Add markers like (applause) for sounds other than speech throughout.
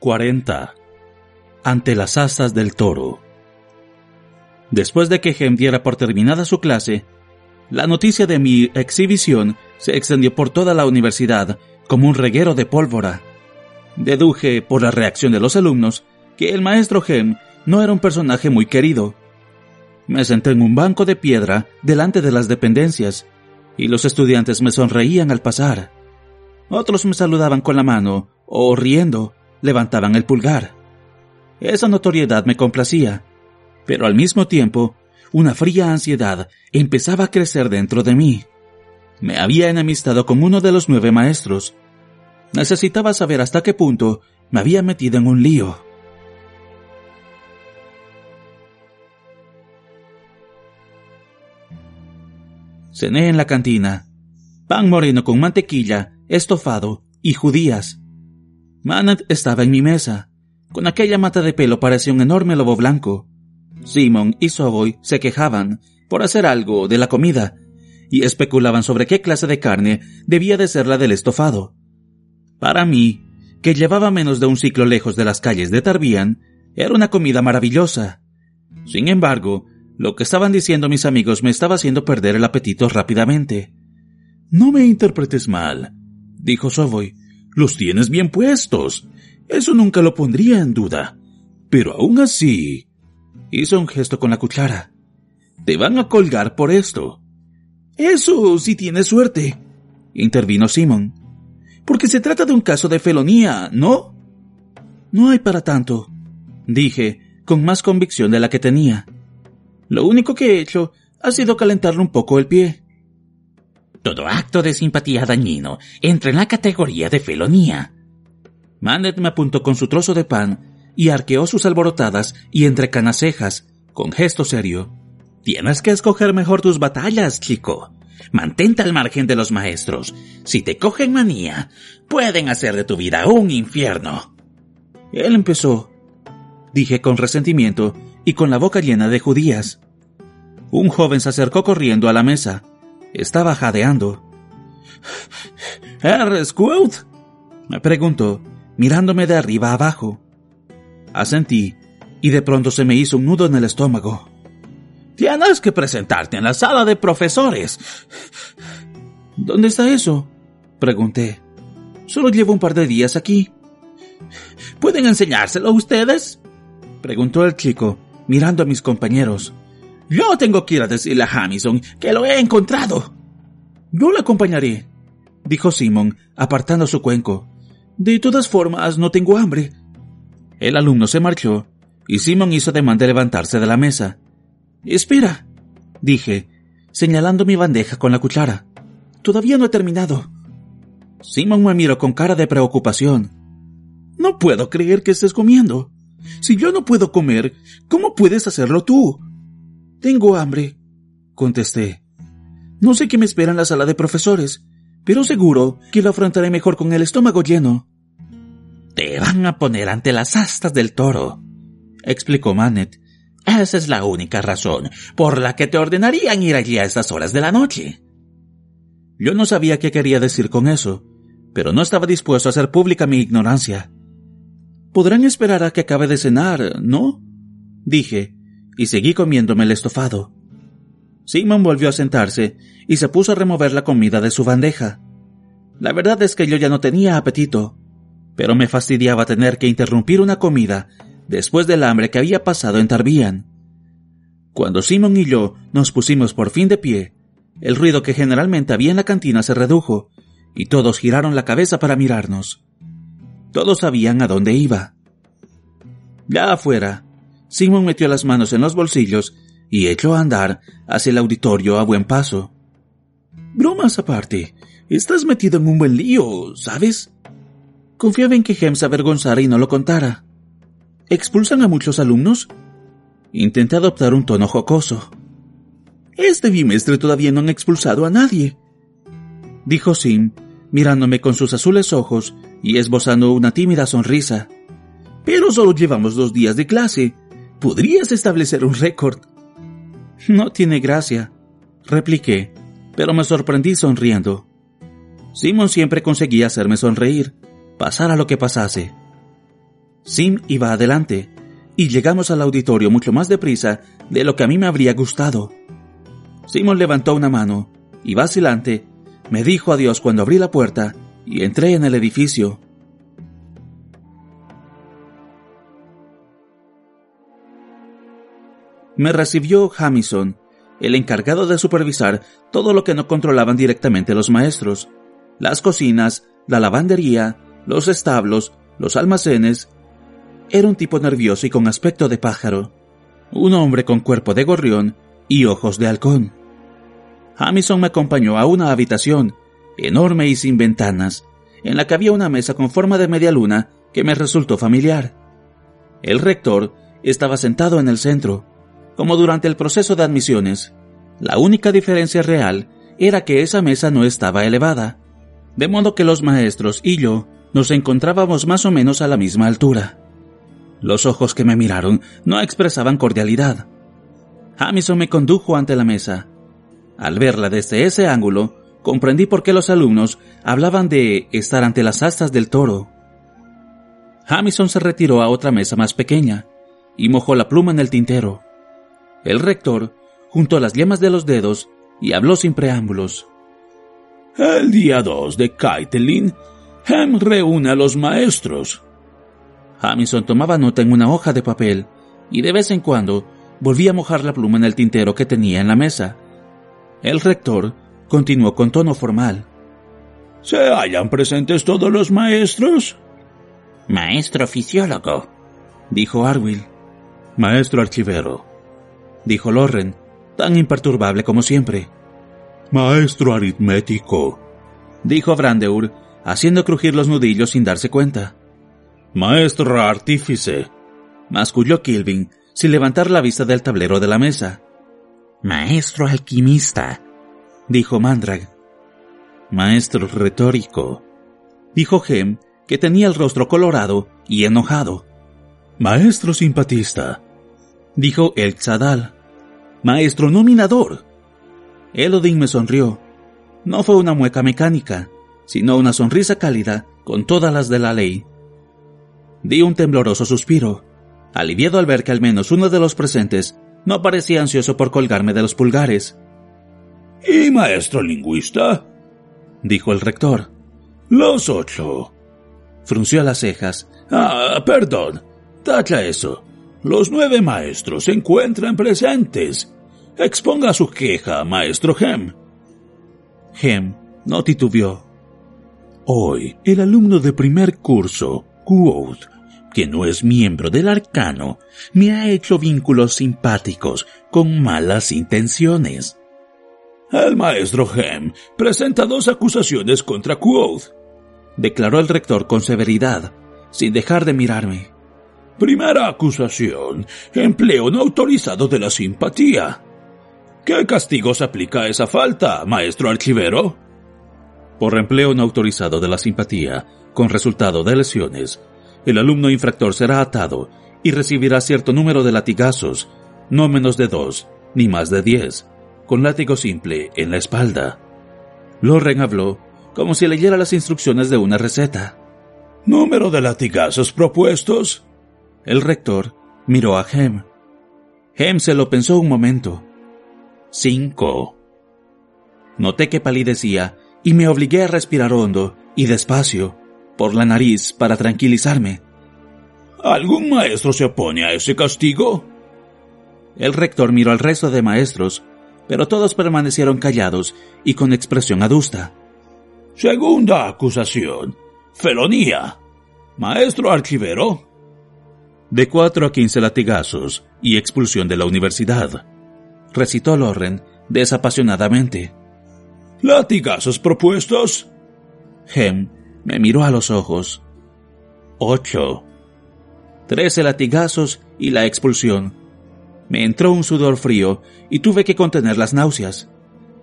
40. Ante las asas del toro. Después de que Hem diera por terminada su clase, la noticia de mi exhibición se extendió por toda la universidad como un reguero de pólvora. Deduje, por la reacción de los alumnos, que el maestro Hem no era un personaje muy querido. Me senté en un banco de piedra delante de las dependencias, y los estudiantes me sonreían al pasar. Otros me saludaban con la mano, o riendo, levantaban el pulgar. Esa notoriedad me complacía, pero al mismo tiempo, una fría ansiedad empezaba a crecer dentro de mí. Me había enemistado con uno de los nueve maestros. Necesitaba saber hasta qué punto me había metido en un lío. Cené en la cantina. Pan moreno con mantequilla, estofado y judías. Manet estaba en mi mesa. Con aquella mata de pelo parecía un enorme lobo blanco. Simon y Soboy se quejaban por hacer algo de la comida y especulaban sobre qué clase de carne debía de ser la del estofado. Para mí, que llevaba menos de un ciclo lejos de las calles de Tarbian, era una comida maravillosa. Sin embargo, lo que estaban diciendo mis amigos me estaba haciendo perder el apetito rápidamente. No me interpretes mal, dijo Soboy. Los tienes bien puestos. Eso nunca lo pondría en duda. Pero aún así... Hizo un gesto con la cuchara. Te van a colgar por esto. Eso si tienes suerte, intervino Simon. Porque se trata de un caso de felonía, ¿no? No hay para tanto, dije, con más convicción de la que tenía. Lo único que he hecho ha sido calentarle un poco el pie. Todo acto de simpatía dañino entra en la categoría de felonía. Manet me apuntó con su trozo de pan y arqueó sus alborotadas y entrecanas cejas, con gesto serio. Tienes que escoger mejor tus batallas, chico. Mantente al margen de los maestros. Si te cogen manía, pueden hacer de tu vida un infierno. Él empezó, dije con resentimiento y con la boca llena de judías. Un joven se acercó corriendo a la mesa. Estaba jadeando. ¿Eres Me preguntó, mirándome de arriba abajo. Asentí, y de pronto se me hizo un nudo en el estómago. Tienes que presentarte en la sala de profesores. ¿Dónde está eso? Pregunté. Solo llevo un par de días aquí. ¿Pueden enseñárselo a ustedes? Preguntó el chico, mirando a mis compañeros. Yo tengo que ir a decirle a Hamilton que lo he encontrado. Yo le acompañaré, dijo Simon, apartando su cuenco. De todas formas, no tengo hambre. El alumno se marchó, y Simon hizo demanda de levantarse de la mesa. Espera, dije, señalando mi bandeja con la cuchara. Todavía no he terminado. Simon me miró con cara de preocupación. No puedo creer que estés comiendo. Si yo no puedo comer, ¿cómo puedes hacerlo tú? Tengo hambre, contesté. No sé qué me espera en la sala de profesores, pero seguro que lo afrontaré mejor con el estómago lleno. Te van a poner ante las astas del toro, explicó Manet. Esa es la única razón por la que te ordenarían ir allí a estas horas de la noche. Yo no sabía qué quería decir con eso, pero no estaba dispuesto a hacer pública mi ignorancia. Podrán esperar a que acabe de cenar, ¿no? dije, y seguí comiéndome el estofado. Simon volvió a sentarse y se puso a remover la comida de su bandeja. La verdad es que yo ya no tenía apetito, pero me fastidiaba tener que interrumpir una comida después del hambre que había pasado en Tarbian. Cuando Simon y yo nos pusimos por fin de pie, el ruido que generalmente había en la cantina se redujo, y todos giraron la cabeza para mirarnos. Todos sabían a dónde iba. Ya afuera, Simon metió las manos en los bolsillos y echó a andar hacia el auditorio a buen paso. Bromas aparte, estás metido en un buen lío, ¿sabes? Confiaba en que Hem se avergonzara y no lo contara. ¿Expulsan a muchos alumnos? Intenté adoptar un tono jocoso. Este bimestre todavía no han expulsado a nadie, dijo Sim, mirándome con sus azules ojos y esbozando una tímida sonrisa. Pero solo llevamos dos días de clase. Podrías establecer un récord. No tiene gracia, repliqué, pero me sorprendí sonriendo. Simon siempre conseguía hacerme sonreír, pasara lo que pasase. Sim iba adelante, y llegamos al auditorio mucho más deprisa de lo que a mí me habría gustado. Simon levantó una mano, y vacilante, me dijo adiós cuando abrí la puerta y entré en el edificio. Me recibió Jamison, el encargado de supervisar todo lo que no controlaban directamente los maestros, las cocinas, la lavandería, los establos, los almacenes. Era un tipo nervioso y con aspecto de pájaro, un hombre con cuerpo de gorrión y ojos de halcón. Jamison me acompañó a una habitación, enorme y sin ventanas, en la que había una mesa con forma de media luna que me resultó familiar. El rector estaba sentado en el centro, como durante el proceso de admisiones. La única diferencia real era que esa mesa no estaba elevada, de modo que los maestros y yo nos encontrábamos más o menos a la misma altura. Los ojos que me miraron no expresaban cordialidad. Jamison me condujo ante la mesa al verla desde ese ángulo, comprendí por qué los alumnos hablaban de estar ante las astas del toro. Jamison se retiró a otra mesa más pequeña y mojó la pluma en el tintero. El rector juntó las yemas de los dedos y habló sin preámbulos. El día 2 de Kaitelin, Hem reúne a los maestros. Jamison tomaba nota en una hoja de papel y de vez en cuando volvía a mojar la pluma en el tintero que tenía en la mesa el rector continuó con tono formal. ¿Se hallan presentes todos los maestros? Maestro fisiólogo, dijo Arwill. Maestro archivero, dijo Loren, tan imperturbable como siempre. Maestro aritmético, dijo Brandeur, haciendo crujir los nudillos sin darse cuenta. Maestro artífice, masculló Kilvin, sin levantar la vista del tablero de la mesa. Maestro alquimista, dijo Mandrag. Maestro retórico, dijo Gem, que tenía el rostro colorado y enojado. Maestro simpatista, dijo el Tzadal. Maestro nominador. Elodin me sonrió. No fue una mueca mecánica, sino una sonrisa cálida con todas las de la ley. Di un tembloroso suspiro, aliviado al ver que al menos uno de los presentes no parecía ansioso por colgarme de los pulgares. ¿Y maestro lingüista? dijo el rector. Los ocho. Frunció las cejas. Ah, perdón. Tacha eso. Los nueve maestros se encuentran presentes. Exponga su queja, maestro Hem. Hem no titubeó. Hoy, el alumno de primer curso, Quoth, que no es miembro del arcano, me ha hecho vínculos simpáticos con malas intenciones. El maestro Hem presenta dos acusaciones contra Quoth, declaró el rector con severidad, sin dejar de mirarme. Primera acusación, empleo no autorizado de la simpatía. ¿Qué castigos aplica a esa falta, maestro archivero? Por empleo no autorizado de la simpatía, con resultado de lesiones, el alumno infractor será atado y recibirá cierto número de latigazos, no menos de dos, ni más de diez, con látigo simple en la espalda. Loren habló como si leyera las instrucciones de una receta. ¿Número de latigazos propuestos? El rector miró a Hem. Hem se lo pensó un momento. Cinco. Noté que palidecía y me obligué a respirar hondo y despacio por la nariz para tranquilizarme. ¿Algún maestro se opone a ese castigo? El rector miró al resto de maestros, pero todos permanecieron callados y con expresión adusta. Segunda acusación. Felonía. Maestro archivero. De cuatro a quince latigazos y expulsión de la universidad. Recitó Loren desapasionadamente. ¿Latigazos propuestos? Hem me miró a los ojos. Ocho. Trece latigazos y la expulsión. Me entró un sudor frío y tuve que contener las náuseas.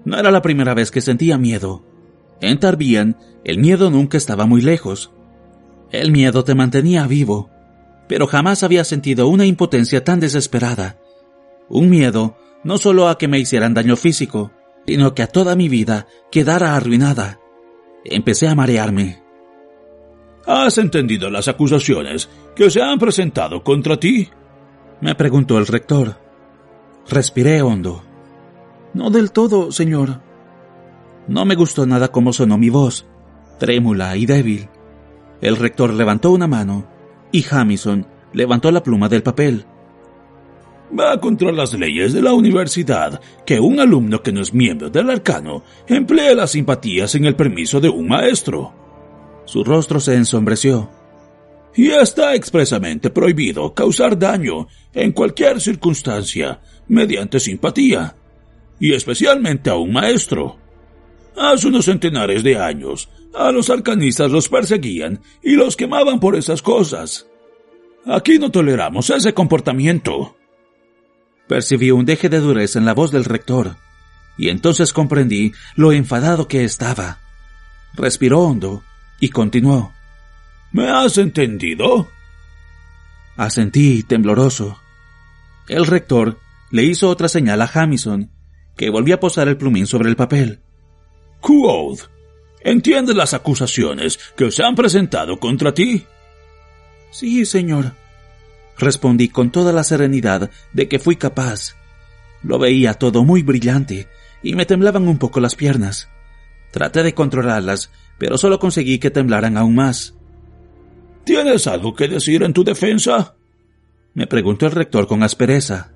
No era la primera vez que sentía miedo. En Tarbian, el miedo nunca estaba muy lejos. El miedo te mantenía vivo, pero jamás había sentido una impotencia tan desesperada. Un miedo no solo a que me hicieran daño físico, sino que a toda mi vida quedara arruinada. Empecé a marearme. ¿Has entendido las acusaciones que se han presentado contra ti? Me preguntó el rector. Respiré hondo. No del todo, señor. No me gustó nada cómo sonó mi voz, trémula y débil. El rector levantó una mano y Jamison levantó la pluma del papel. Va contra las leyes de la universidad que un alumno que no es miembro del arcano emplee las simpatías en el permiso de un maestro. Su rostro se ensombreció. Y está expresamente prohibido causar daño en cualquier circunstancia mediante simpatía, y especialmente a un maestro. Hace unos centenares de años, a los arcanistas los perseguían y los quemaban por esas cosas. Aquí no toleramos ese comportamiento. Percibí un deje de dureza en la voz del rector, y entonces comprendí lo enfadado que estaba. Respiró hondo y continuó. ¿Me has entendido? Asentí, tembloroso. El rector le hizo otra señal a Jamison, que volvió a posar el plumín sobre el papel. Quoth, ¿entiendes las acusaciones que se han presentado contra ti? Sí, señor. Respondí con toda la serenidad de que fui capaz. Lo veía todo muy brillante y me temblaban un poco las piernas. Traté de controlarlas, pero solo conseguí que temblaran aún más. ¿Tienes algo que decir en tu defensa? me preguntó el rector con aspereza.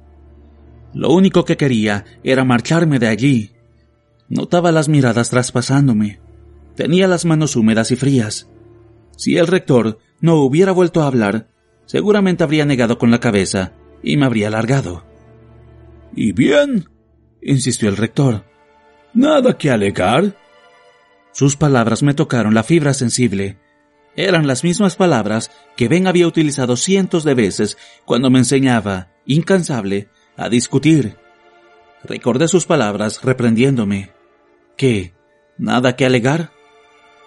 Lo único que quería era marcharme de allí. Notaba las miradas traspasándome. Tenía las manos húmedas y frías. Si el rector no hubiera vuelto a hablar, seguramente habría negado con la cabeza y me habría largado. ¿Y bien? insistió el rector. ¿Nada que alegar? Sus palabras me tocaron la fibra sensible. Eran las mismas palabras que Ben había utilizado cientos de veces cuando me enseñaba, incansable, a discutir. Recordé sus palabras reprendiéndome. ¿Nada que alegar?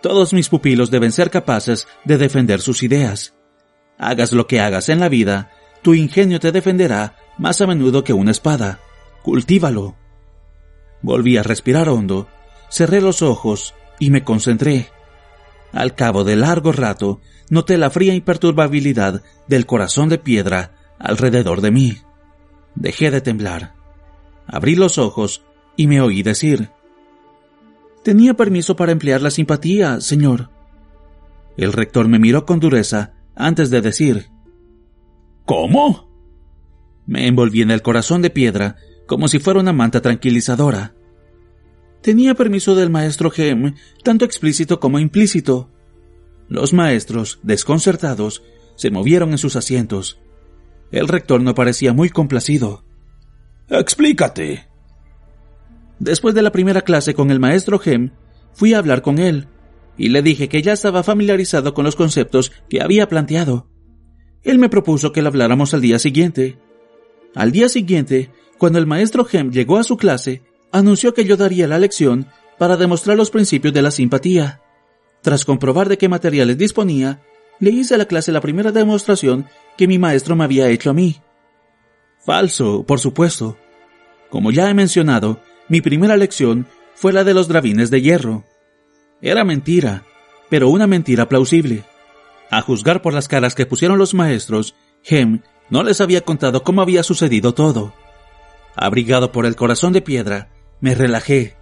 Todos mis pupilos deben ser capaces de defender sus ideas. Hagas lo que hagas en la vida, tu ingenio te defenderá más a menudo que una espada. Cultívalo. Volví a respirar hondo, cerré los ojos y me concentré. Al cabo de largo rato, noté la fría imperturbabilidad del corazón de piedra alrededor de mí. Dejé de temblar. Abrí los ojos y me oí decir Tenía permiso para emplear la simpatía, señor. El rector me miró con dureza antes de decir ¿Cómo? Me envolví en el corazón de piedra como si fuera una manta tranquilizadora. Tenía permiso del maestro Gem, tanto explícito como implícito. Los maestros, desconcertados, se movieron en sus asientos. El rector no parecía muy complacido. Explícate, Después de la primera clase con el maestro Gem, fui a hablar con él, y le dije que ya estaba familiarizado con los conceptos que había planteado. Él me propuso que le habláramos al día siguiente. Al día siguiente, cuando el maestro Gem llegó a su clase, anunció que yo daría la lección para demostrar los principios de la simpatía. Tras comprobar de qué materiales disponía, le hice a la clase la primera demostración que mi maestro me había hecho a mí. Falso, por supuesto. Como ya he mencionado, mi primera lección fue la de los drabines de hierro. Era mentira, pero una mentira plausible. A juzgar por las caras que pusieron los maestros, Hem no les había contado cómo había sucedido todo. Abrigado por el corazón de piedra, me relajé.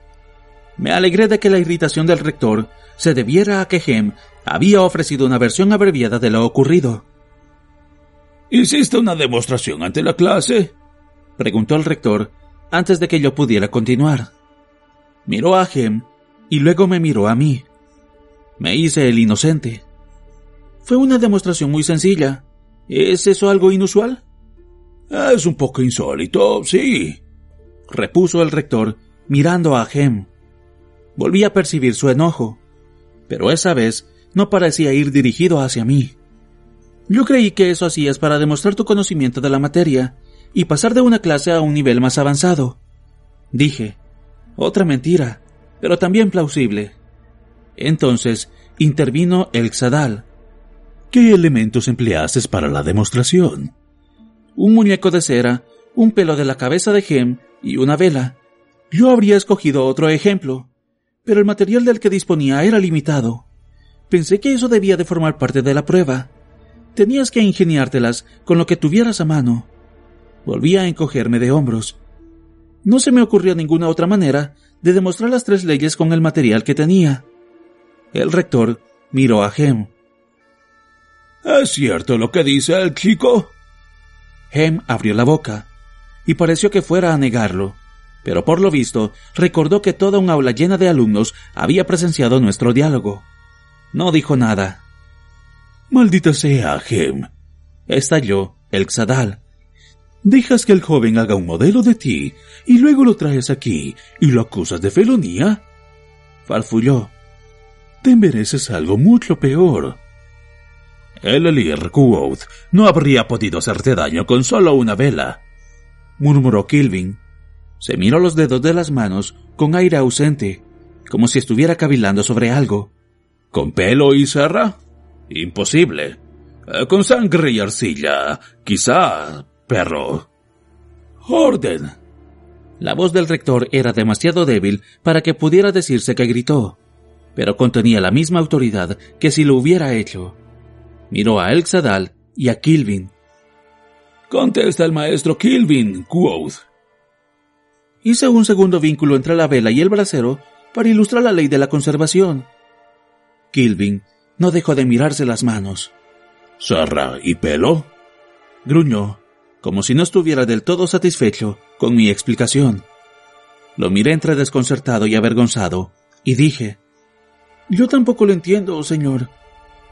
Me alegré de que la irritación del rector se debiera a que Hem había ofrecido una versión abreviada de lo ocurrido. ¿Hiciste una demostración ante la clase? preguntó el rector antes de que yo pudiera continuar. Miró a Gem y luego me miró a mí. Me hice el inocente. Fue una demostración muy sencilla. ¿Es eso algo inusual? Es un poco insólito, sí, repuso el rector, mirando a Gem. Volví a percibir su enojo, pero esa vez no parecía ir dirigido hacia mí. Yo creí que eso hacías para demostrar tu conocimiento de la materia y pasar de una clase a un nivel más avanzado. Dije, otra mentira, pero también plausible. Entonces intervino el Xadal. ¿Qué elementos empleaste para la demostración? Un muñeco de cera, un pelo de la cabeza de Gem y una vela. Yo habría escogido otro ejemplo, pero el material del que disponía era limitado. Pensé que eso debía de formar parte de la prueba. Tenías que ingeniártelas con lo que tuvieras a mano. Volví a encogerme de hombros. No se me ocurrió ninguna otra manera de demostrar las tres leyes con el material que tenía. El rector miró a Hem. ¿Es cierto lo que dice el chico? Hem abrió la boca y pareció que fuera a negarlo, pero por lo visto recordó que toda un aula llena de alumnos había presenciado nuestro diálogo. No dijo nada. Maldita sea, Hem. Estalló el Xadal. Dejas que el joven haga un modelo de ti y luego lo traes aquí y lo acusas de felonía. Farfulló. Te mereces algo mucho peor. El Elir Quoth no habría podido hacerte daño con solo una vela, murmuró Kilvin. Se miró los dedos de las manos con aire ausente, como si estuviera cavilando sobre algo. ¿Con pelo y serra? Imposible. Eh, con sangre y arcilla, quizá, perro. Orden. La voz del rector era demasiado débil para que pudiera decirse que gritó, pero contenía la misma autoridad que si lo hubiera hecho. Miró a El Sadal y a Kilvin. Contesta el maestro Kilvin, quoth. Hice un segundo vínculo entre la vela y el brasero para ilustrar la ley de la conservación. Kilvin no dejó de mirarse las manos. ¿Sarra y pelo? Gruñó, como si no estuviera del todo satisfecho con mi explicación. Lo miré entre desconcertado y avergonzado, y dije, Yo tampoco lo entiendo, señor.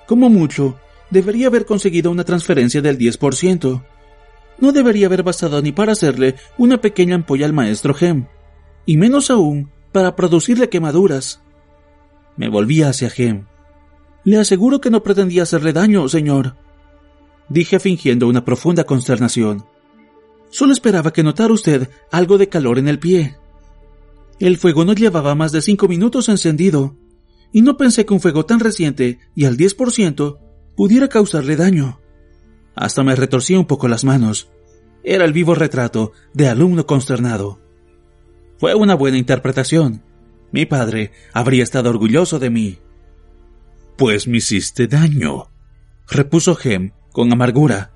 Como mucho, debería haber conseguido una transferencia del 10%. No debería haber bastado ni para hacerle una pequeña ampolla al maestro Gem, y menos aún para producirle quemaduras. Me volví hacia Gem. Le aseguro que no pretendía hacerle daño, señor. Dije fingiendo una profunda consternación. Solo esperaba que notara usted algo de calor en el pie. El fuego no llevaba más de cinco minutos encendido, y no pensé que un fuego tan reciente y al 10% pudiera causarle daño. Hasta me retorcí un poco las manos. Era el vivo retrato de alumno consternado. Fue una buena interpretación. Mi padre habría estado orgulloso de mí. Pues me hiciste daño, repuso Gem con amargura.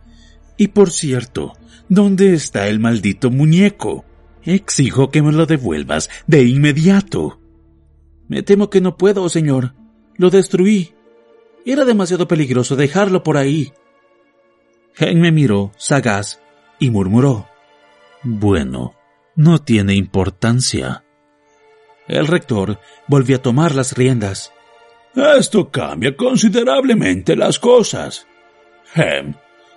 Y por cierto, ¿dónde está el maldito muñeco? Exijo que me lo devuelvas de inmediato. Me temo que no puedo, señor. Lo destruí. Era demasiado peligroso dejarlo por ahí. Gem me miró, sagaz, y murmuró. Bueno, no tiene importancia. El rector volvió a tomar las riendas. Esto cambia considerablemente las cosas. Hem,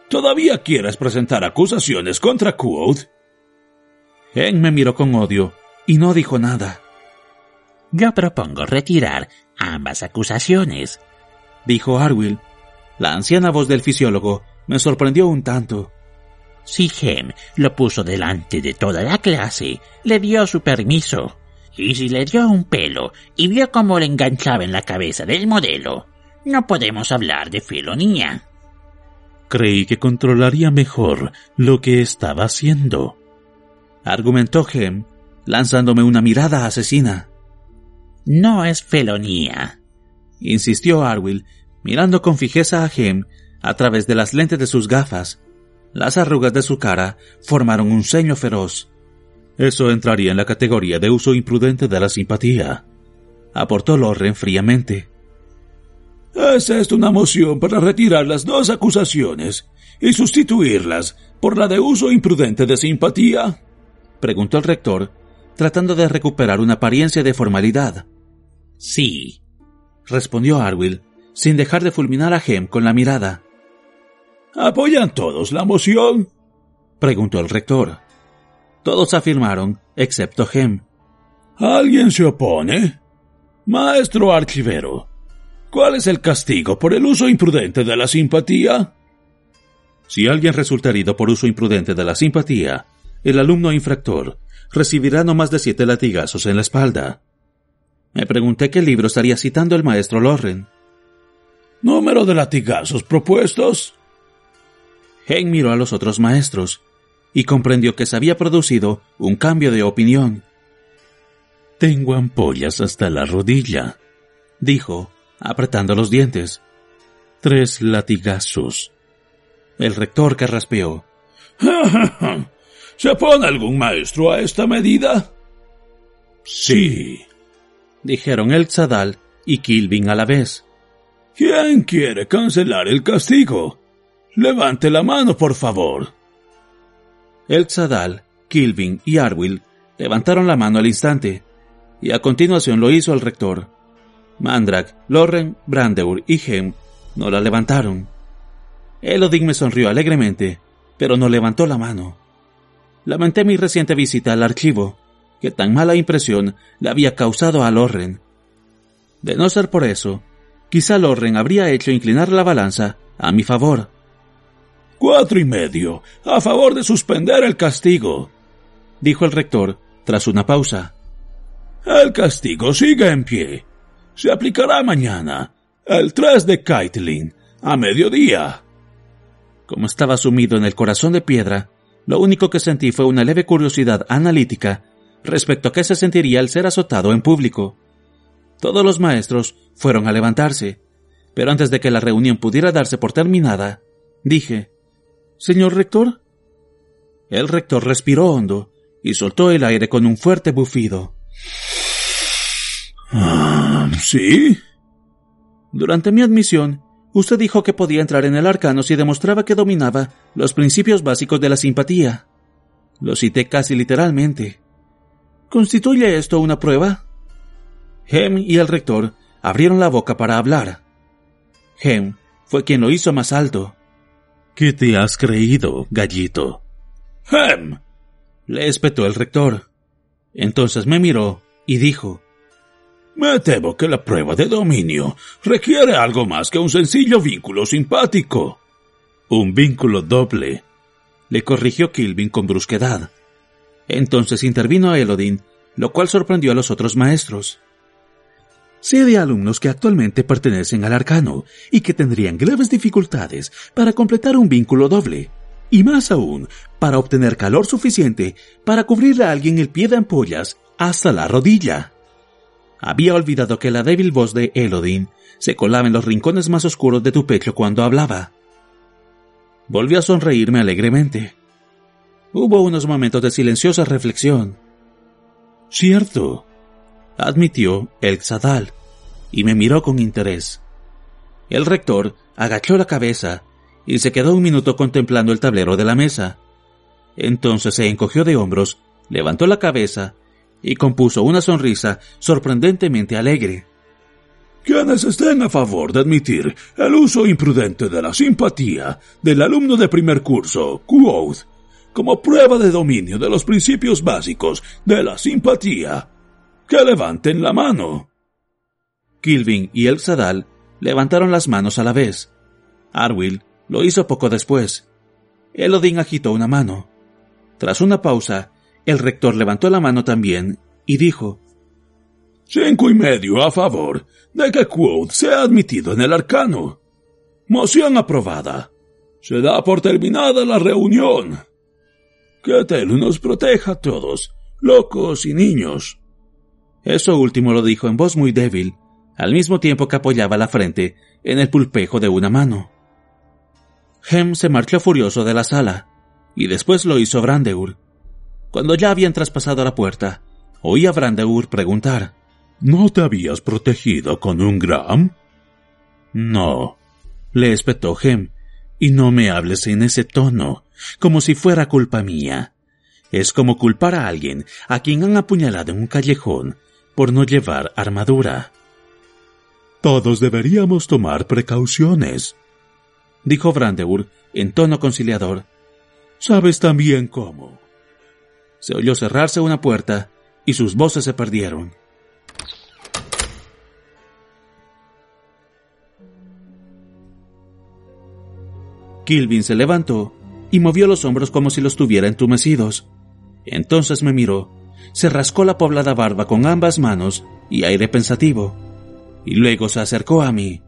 ¿todavía quieres presentar acusaciones contra Quoth? Hem me miró con odio y no dijo nada. Yo propongo retirar ambas acusaciones, dijo Arwill. La anciana voz del fisiólogo me sorprendió un tanto. Si Hem lo puso delante de toda la clase, le dio su permiso. Y si le dio un pelo y vio cómo le enganchaba en la cabeza del modelo, no podemos hablar de felonía. Creí que controlaría mejor lo que estaba haciendo, argumentó Hem, lanzándome una mirada asesina. No es felonía, insistió Arwill, mirando con fijeza a Hem a través de las lentes de sus gafas. Las arrugas de su cara formaron un ceño feroz. Eso entraría en la categoría de uso imprudente de la simpatía, aportó Lorren fríamente. ¿Es esto una moción para retirar las dos acusaciones y sustituirlas por la de uso imprudente de simpatía? preguntó el rector, tratando de recuperar una apariencia de formalidad. Sí, respondió Arwill, sin dejar de fulminar a Gem con la mirada. ¿Apoyan todos la moción? preguntó el rector. Todos afirmaron, excepto Gem. ¿Alguien se opone? Maestro archivero, ¿cuál es el castigo por el uso imprudente de la simpatía? Si alguien resulta herido por uso imprudente de la simpatía, el alumno infractor recibirá no más de siete latigazos en la espalda. Me pregunté qué libro estaría citando el maestro Loren. ¿Número de latigazos propuestos? Hen miró a los otros maestros y comprendió que se había producido un cambio de opinión. Tengo ampollas hasta la rodilla, dijo, apretando los dientes. Tres latigazos. El rector carraspeó. (laughs) ¿Se pone algún maestro a esta medida? Sí, dijeron el Tzadal y Kilvin a la vez. ¿Quién quiere cancelar el castigo? Levante la mano, por favor. El Tzadal, Kilvin y Arwill levantaron la mano al instante, y a continuación lo hizo el rector. Mandrak, Loren, Brandeur y Hem no la levantaron. Elodin me sonrió alegremente, pero no levantó la mano. Lamenté mi reciente visita al archivo, que tan mala impresión le había causado a Loren. De no ser por eso, quizá Loren habría hecho inclinar la balanza a mi favor. Cuatro y medio, a favor de suspender el castigo, dijo el rector tras una pausa. El castigo sigue en pie. Se aplicará mañana, el 3 de Kaitlin, a mediodía. Como estaba sumido en el corazón de piedra, lo único que sentí fue una leve curiosidad analítica respecto a qué se sentiría al ser azotado en público. Todos los maestros fueron a levantarse, pero antes de que la reunión pudiera darse por terminada, dije, Señor rector. El rector respiró hondo y soltó el aire con un fuerte bufido. ¿Sí? Durante mi admisión, usted dijo que podía entrar en el arcano si demostraba que dominaba los principios básicos de la simpatía. Lo cité casi literalmente. ¿Constituye esto una prueba? Hem y el rector abrieron la boca para hablar. Hem fue quien lo hizo más alto. ¿Qué te has creído, gallito? Hem. Le espetó el rector. Entonces me miró y dijo, Me temo que la prueba de dominio requiere algo más que un sencillo vínculo simpático. Un vínculo doble, le corrigió Kilvin con brusquedad. Entonces intervino a Elodin, lo cual sorprendió a los otros maestros. Sé de alumnos que actualmente pertenecen al arcano y que tendrían graves dificultades para completar un vínculo doble, y más aún, para obtener calor suficiente para cubrirle a alguien el pie de ampollas hasta la rodilla. Había olvidado que la débil voz de Elodin se colaba en los rincones más oscuros de tu pecho cuando hablaba. Volvió a sonreírme alegremente. Hubo unos momentos de silenciosa reflexión. Cierto, admitió el Xadal, y me miró con interés. El rector agachó la cabeza y se quedó un minuto contemplando el tablero de la mesa. Entonces se encogió de hombros, levantó la cabeza y compuso una sonrisa sorprendentemente alegre. Quienes estén a favor de admitir el uso imprudente de la simpatía del alumno de primer curso, Quoth, como prueba de dominio de los principios básicos de la simpatía, que levanten la mano. Kilvin y el Sadal levantaron las manos a la vez. Arwill lo hizo poco después. Elodin agitó una mano. Tras una pausa, el rector levantó la mano también y dijo Cinco y medio a favor de que Quoth sea admitido en el arcano. Moción aprobada. Se da por terminada la reunión. Que Telu nos proteja a todos, locos y niños. Eso último lo dijo en voz muy débil, al mismo tiempo que apoyaba la frente en el pulpejo de una mano. Hem se marchó furioso de la sala, y después lo hizo Brandeur. Cuando ya habían traspasado la puerta, oí a Brandeur preguntar ¿No te habías protegido con un gram? No, le espetó Hem, y no me hables en ese tono, como si fuera culpa mía. Es como culpar a alguien a quien han apuñalado en un callejón por no llevar armadura. Todos deberíamos tomar precauciones, dijo Brandeur en tono conciliador. Sabes también cómo. Se oyó cerrarse una puerta y sus voces se perdieron. Kilvin se levantó y movió los hombros como si los tuviera entumecidos. Entonces me miró, se rascó la poblada barba con ambas manos y aire pensativo, y luego se acercó a mí.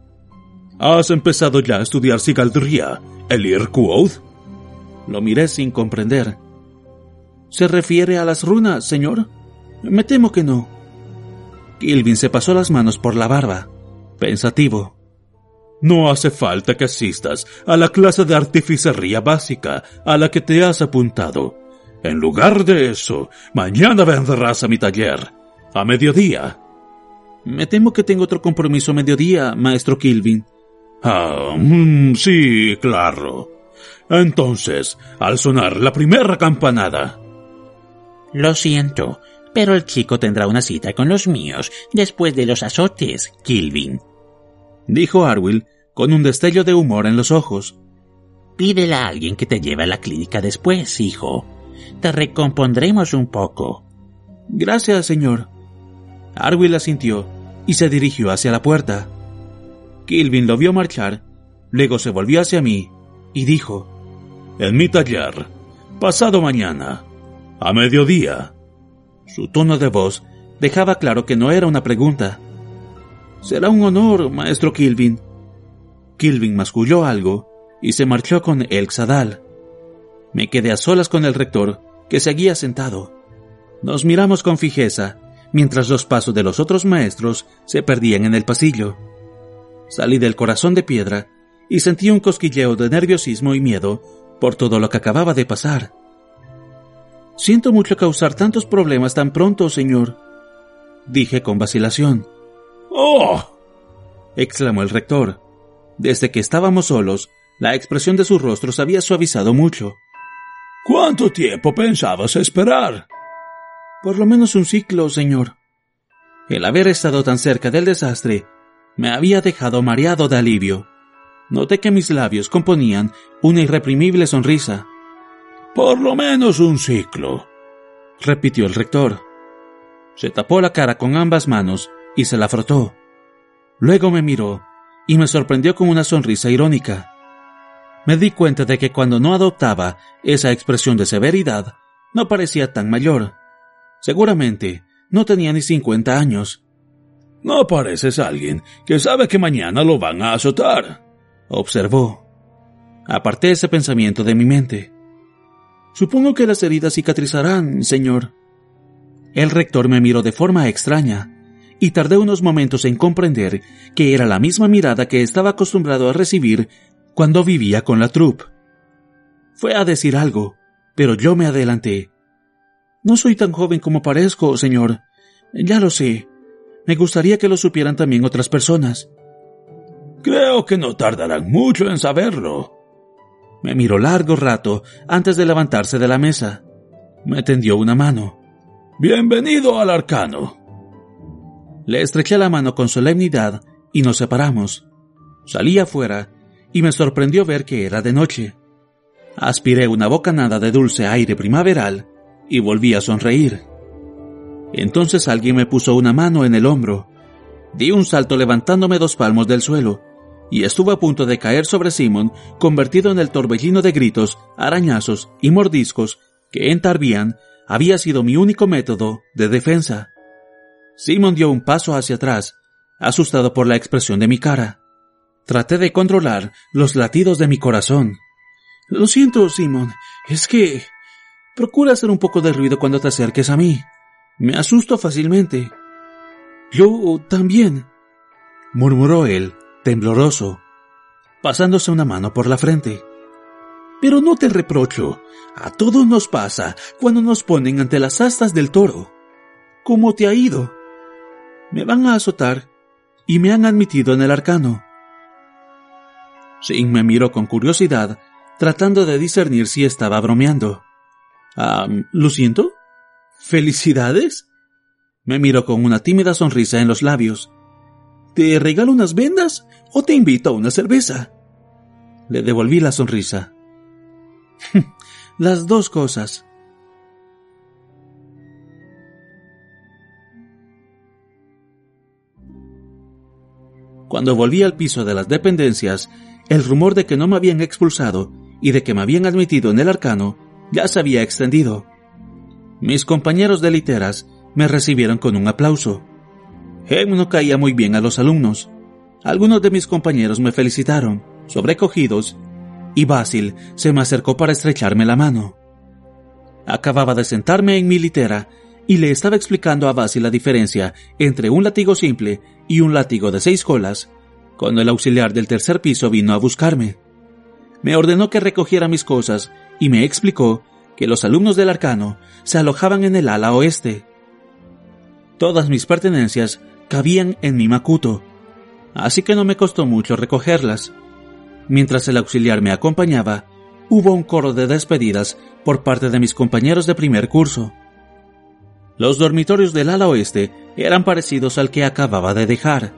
¿Has empezado ya a estudiar Sigaldría, el Irquoth? Lo miré sin comprender. ¿Se refiere a las runas, señor? Me temo que no. Kilvin se pasó las manos por la barba, pensativo. No hace falta que asistas a la clase de artificería básica a la que te has apuntado. En lugar de eso, mañana vendrás a mi taller, a mediodía. Me temo que tengo otro compromiso a mediodía, maestro Kilvin. Ah, mm, sí, claro. Entonces, al sonar la primera campanada. Lo siento, pero el chico tendrá una cita con los míos después de los azotes, Kilvin dijo Arwill con un destello de humor en los ojos. Pídela a alguien que te lleve a la clínica después, hijo. Te recompondremos un poco. Gracias, señor. Arwill asintió y se dirigió hacia la puerta. Kilvin lo vio marchar, luego se volvió hacia mí y dijo, En mi taller, pasado mañana, a mediodía. Su tono de voz dejaba claro que no era una pregunta. Será un honor, maestro Kilvin. Kilvin masculló algo y se marchó con el Xadal. Me quedé a solas con el rector, que seguía sentado. Nos miramos con fijeza, mientras los pasos de los otros maestros se perdían en el pasillo. Salí del corazón de piedra y sentí un cosquilleo de nerviosismo y miedo por todo lo que acababa de pasar. Siento mucho causar tantos problemas tan pronto, señor, dije con vacilación. ¡Oh! exclamó el rector. Desde que estábamos solos, la expresión de su rostro se había suavizado mucho. ¿Cuánto tiempo pensabas esperar? Por lo menos un ciclo, señor. El haber estado tan cerca del desastre me había dejado mareado de alivio. Noté que mis labios componían una irreprimible sonrisa. Por lo menos un ciclo, repitió el rector. Se tapó la cara con ambas manos y se la frotó. Luego me miró y me sorprendió con una sonrisa irónica. Me di cuenta de que cuando no adoptaba esa expresión de severidad, no parecía tan mayor. Seguramente no tenía ni cincuenta años. No pareces alguien que sabe que mañana lo van a azotar, observó. Aparté ese pensamiento de mi mente. Supongo que las heridas cicatrizarán, señor. El rector me miró de forma extraña y tardé unos momentos en comprender que era la misma mirada que estaba acostumbrado a recibir cuando vivía con la troupe. Fue a decir algo, pero yo me adelanté. No soy tan joven como parezco, señor. Ya lo sé. Me gustaría que lo supieran también otras personas. Creo que no tardarán mucho en saberlo. Me miró largo rato antes de levantarse de la mesa. Me tendió una mano. Bienvenido al arcano. Le estreché la mano con solemnidad y nos separamos. Salí afuera y me sorprendió ver que era de noche. Aspiré una bocanada de dulce aire primaveral y volví a sonreír. Entonces alguien me puso una mano en el hombro. Di un salto levantándome dos palmos del suelo y estuve a punto de caer sobre Simon, convertido en el torbellino de gritos, arañazos y mordiscos que en Tarbian había sido mi único método de defensa. Simon dio un paso hacia atrás, asustado por la expresión de mi cara. Traté de controlar los latidos de mi corazón. Lo siento, Simon, es que... Procura hacer un poco de ruido cuando te acerques a mí. Me asusto fácilmente. Yo también, murmuró él, tembloroso, pasándose una mano por la frente. Pero no te reprocho. A todos nos pasa cuando nos ponen ante las astas del toro. ¿Cómo te ha ido? Me van a azotar y me han admitido en el arcano. Sin me miró con curiosidad, tratando de discernir si estaba bromeando. Ah, ¿lo siento? ¿Felicidades? Me miró con una tímida sonrisa en los labios. ¿Te regalo unas vendas o te invito a una cerveza? Le devolví la sonrisa. (laughs) Las dos cosas. Cuando volví al piso de las dependencias, el rumor de que no me habían expulsado y de que me habían admitido en el arcano ya se había extendido. Mis compañeros de literas me recibieron con un aplauso. Hem no caía muy bien a los alumnos. Algunos de mis compañeros me felicitaron, sobrecogidos, y Basil se me acercó para estrecharme la mano. Acababa de sentarme en mi litera y le estaba explicando a Basil la diferencia entre un látigo simple y un látigo de seis colas, cuando el auxiliar del tercer piso vino a buscarme. Me ordenó que recogiera mis cosas y me explicó que los alumnos del arcano se alojaban en el ala oeste. Todas mis pertenencias cabían en mi macuto, así que no me costó mucho recogerlas. Mientras el auxiliar me acompañaba, hubo un coro de despedidas por parte de mis compañeros de primer curso. Los dormitorios del ala oeste eran parecidos al que acababa de dejar.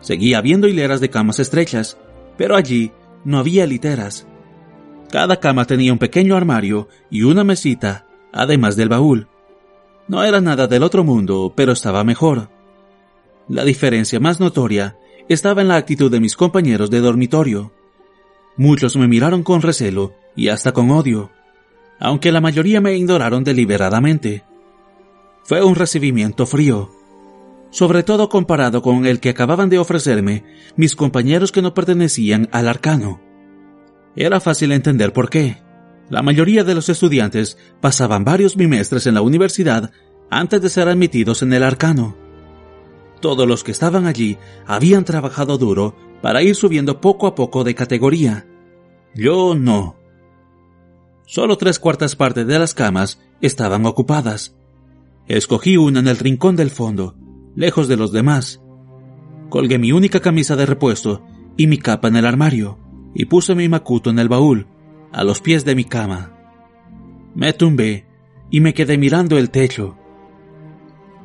Seguía habiendo hileras de camas estrechas, pero allí no había literas. Cada cama tenía un pequeño armario y una mesita, además del baúl. No era nada del otro mundo, pero estaba mejor. La diferencia más notoria estaba en la actitud de mis compañeros de dormitorio. Muchos me miraron con recelo y hasta con odio, aunque la mayoría me ignoraron deliberadamente. Fue un recibimiento frío, sobre todo comparado con el que acababan de ofrecerme mis compañeros que no pertenecían al arcano. Era fácil entender por qué. La mayoría de los estudiantes pasaban varios bimestres en la universidad antes de ser admitidos en el arcano. Todos los que estaban allí habían trabajado duro para ir subiendo poco a poco de categoría. Yo no. Solo tres cuartas partes de las camas estaban ocupadas, Escogí una en el rincón del fondo, lejos de los demás. Colgué mi única camisa de repuesto y mi capa en el armario, y puse mi macuto en el baúl, a los pies de mi cama. Me tumbé y me quedé mirando el techo.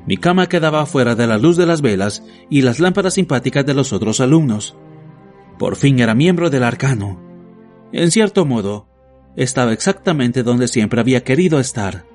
Mi cama quedaba fuera de la luz de las velas y las lámparas simpáticas de los otros alumnos. Por fin era miembro del arcano. En cierto modo, estaba exactamente donde siempre había querido estar.